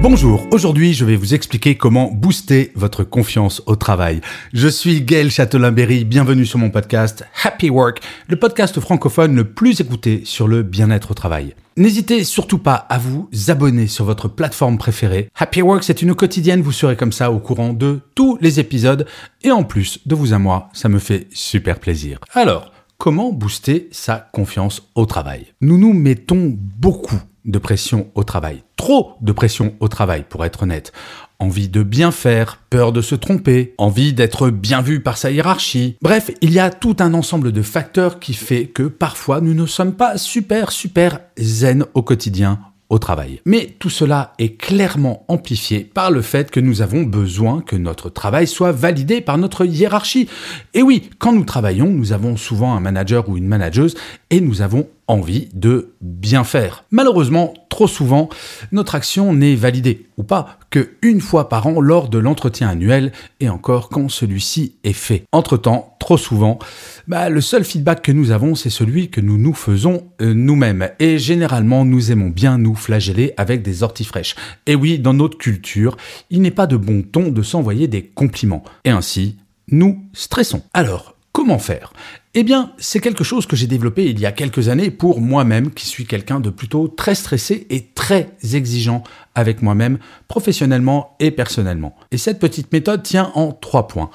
Bonjour, aujourd'hui je vais vous expliquer comment booster votre confiance au travail. Je suis Gaël Châtelain-Berry, bienvenue sur mon podcast Happy Work, le podcast francophone le plus écouté sur le bien-être au travail. N'hésitez surtout pas à vous abonner sur votre plateforme préférée. Happy Work, c'est une quotidienne, vous serez comme ça au courant de tous les épisodes. Et en plus, de vous à moi, ça me fait super plaisir. Alors, comment booster sa confiance au travail? Nous nous mettons beaucoup de pression au travail. Trop de pression au travail, pour être honnête. Envie de bien faire, peur de se tromper, envie d'être bien vu par sa hiérarchie. Bref, il y a tout un ensemble de facteurs qui fait que parfois nous ne sommes pas super super zen au quotidien travail. Mais tout cela est clairement amplifié par le fait que nous avons besoin que notre travail soit validé par notre hiérarchie. Et oui, quand nous travaillons, nous avons souvent un manager ou une manageuse et nous avons envie de bien faire. Malheureusement, trop souvent, notre action n'est validée, ou pas, que une fois par an lors de l'entretien annuel, et encore quand celui-ci est fait. Entre-temps, trop souvent, bah, le seul feedback que nous avons, c'est celui que nous nous faisons euh, nous-mêmes. Et généralement, nous aimons bien nous flageller avec des orties fraîches. Et oui, dans notre culture, il n'est pas de bon ton de s'envoyer des compliments. Et ainsi, nous stressons. Alors, comment faire? Eh bien, c'est quelque chose que j'ai développé il y a quelques années pour moi-même, qui suis quelqu'un de plutôt très stressé et très exigeant avec moi-même, professionnellement et personnellement. Et cette petite méthode tient en trois points.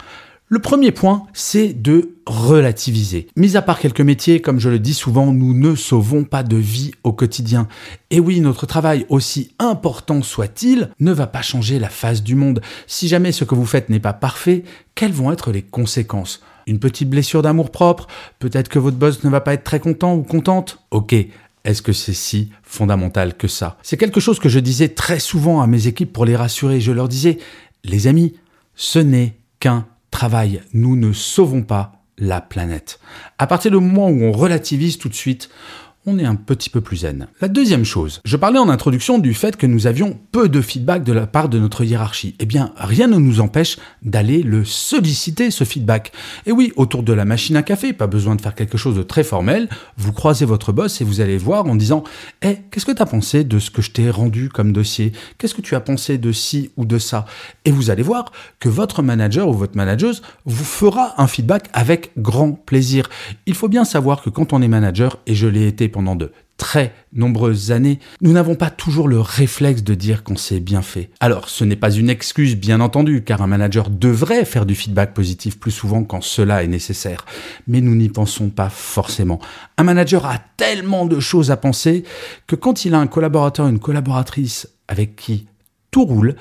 Le premier point, c'est de relativiser. Mis à part quelques métiers, comme je le dis souvent, nous ne sauvons pas de vie au quotidien. Et oui, notre travail, aussi important soit-il, ne va pas changer la face du monde. Si jamais ce que vous faites n'est pas parfait, quelles vont être les conséquences? Une petite blessure d'amour propre Peut-être que votre boss ne va pas être très content ou contente Ok, est-ce que c'est si fondamental que ça? C'est quelque chose que je disais très souvent à mes équipes pour les rassurer. Je leur disais, les amis, ce n'est qu'un travail. Nous ne sauvons pas la planète. À partir du moment où on relativise tout de suite, on est un petit peu plus zen. La deuxième chose, je parlais en introduction du fait que nous avions peu de feedback de la part de notre hiérarchie. Eh bien, rien ne nous empêche d'aller le solliciter, ce feedback. Et oui, autour de la machine à café, pas besoin de faire quelque chose de très formel, vous croisez votre boss et vous allez voir en disant Eh, qu'est-ce que tu as pensé de ce que je t'ai rendu comme dossier? Qu'est-ce que tu as pensé de ci ou de ça? Et vous allez voir que votre manager ou votre manageuse vous fera un feedback avec grand plaisir. Il faut bien savoir que quand on est manager, et je l'ai été pendant de très nombreuses années, nous n'avons pas toujours le réflexe de dire qu'on s'est bien fait. Alors, ce n'est pas une excuse, bien entendu, car un manager devrait faire du feedback positif plus souvent quand cela est nécessaire. Mais nous n'y pensons pas forcément. Un manager a tellement de choses à penser que quand il a un collaborateur, une collaboratrice avec qui tout roule,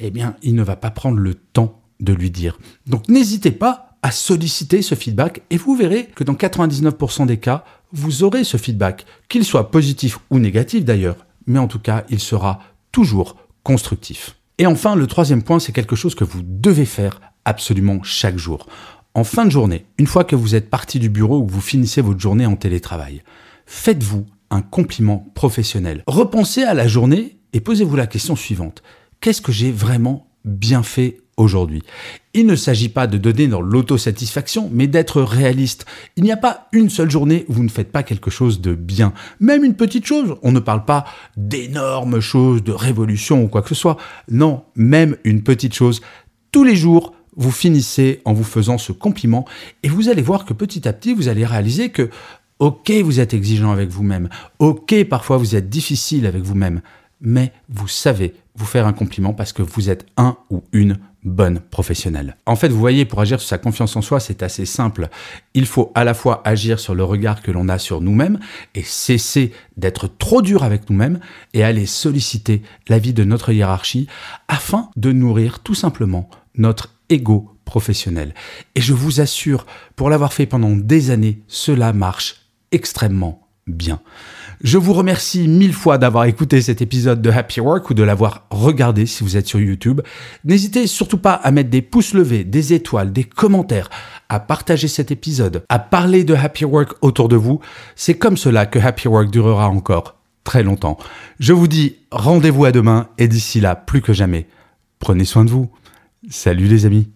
eh bien, il ne va pas prendre le temps de lui dire. Donc, n'hésitez pas à solliciter ce feedback et vous verrez que dans 99% des cas, vous aurez ce feedback, qu'il soit positif ou négatif d'ailleurs, mais en tout cas, il sera toujours constructif. Et enfin, le troisième point, c'est quelque chose que vous devez faire absolument chaque jour. En fin de journée, une fois que vous êtes parti du bureau ou que vous finissez votre journée en télétravail, faites-vous un compliment professionnel. Repensez à la journée et posez-vous la question suivante. Qu'est-ce que j'ai vraiment bien fait aujourd'hui. Il ne s'agit pas de donner dans l'autosatisfaction, mais d'être réaliste. Il n'y a pas une seule journée où vous ne faites pas quelque chose de bien. Même une petite chose. On ne parle pas d'énormes choses, de révolution ou quoi que ce soit. Non, même une petite chose. Tous les jours, vous finissez en vous faisant ce compliment et vous allez voir que petit à petit, vous allez réaliser que, ok, vous êtes exigeant avec vous-même. Ok, parfois vous êtes difficile avec vous-même. Mais vous savez vous faire un compliment parce que vous êtes un ou une bonne professionnelle. En fait, vous voyez, pour agir sur sa confiance en soi, c'est assez simple. Il faut à la fois agir sur le regard que l'on a sur nous-mêmes et cesser d'être trop dur avec nous-mêmes et aller solliciter l'avis de notre hiérarchie afin de nourrir tout simplement notre ego professionnel. Et je vous assure, pour l'avoir fait pendant des années, cela marche extrêmement bien. Je vous remercie mille fois d'avoir écouté cet épisode de Happy Work ou de l'avoir regardé si vous êtes sur YouTube. N'hésitez surtout pas à mettre des pouces levés, des étoiles, des commentaires, à partager cet épisode, à parler de Happy Work autour de vous. C'est comme cela que Happy Work durera encore très longtemps. Je vous dis rendez-vous à demain et d'ici là, plus que jamais, prenez soin de vous. Salut les amis.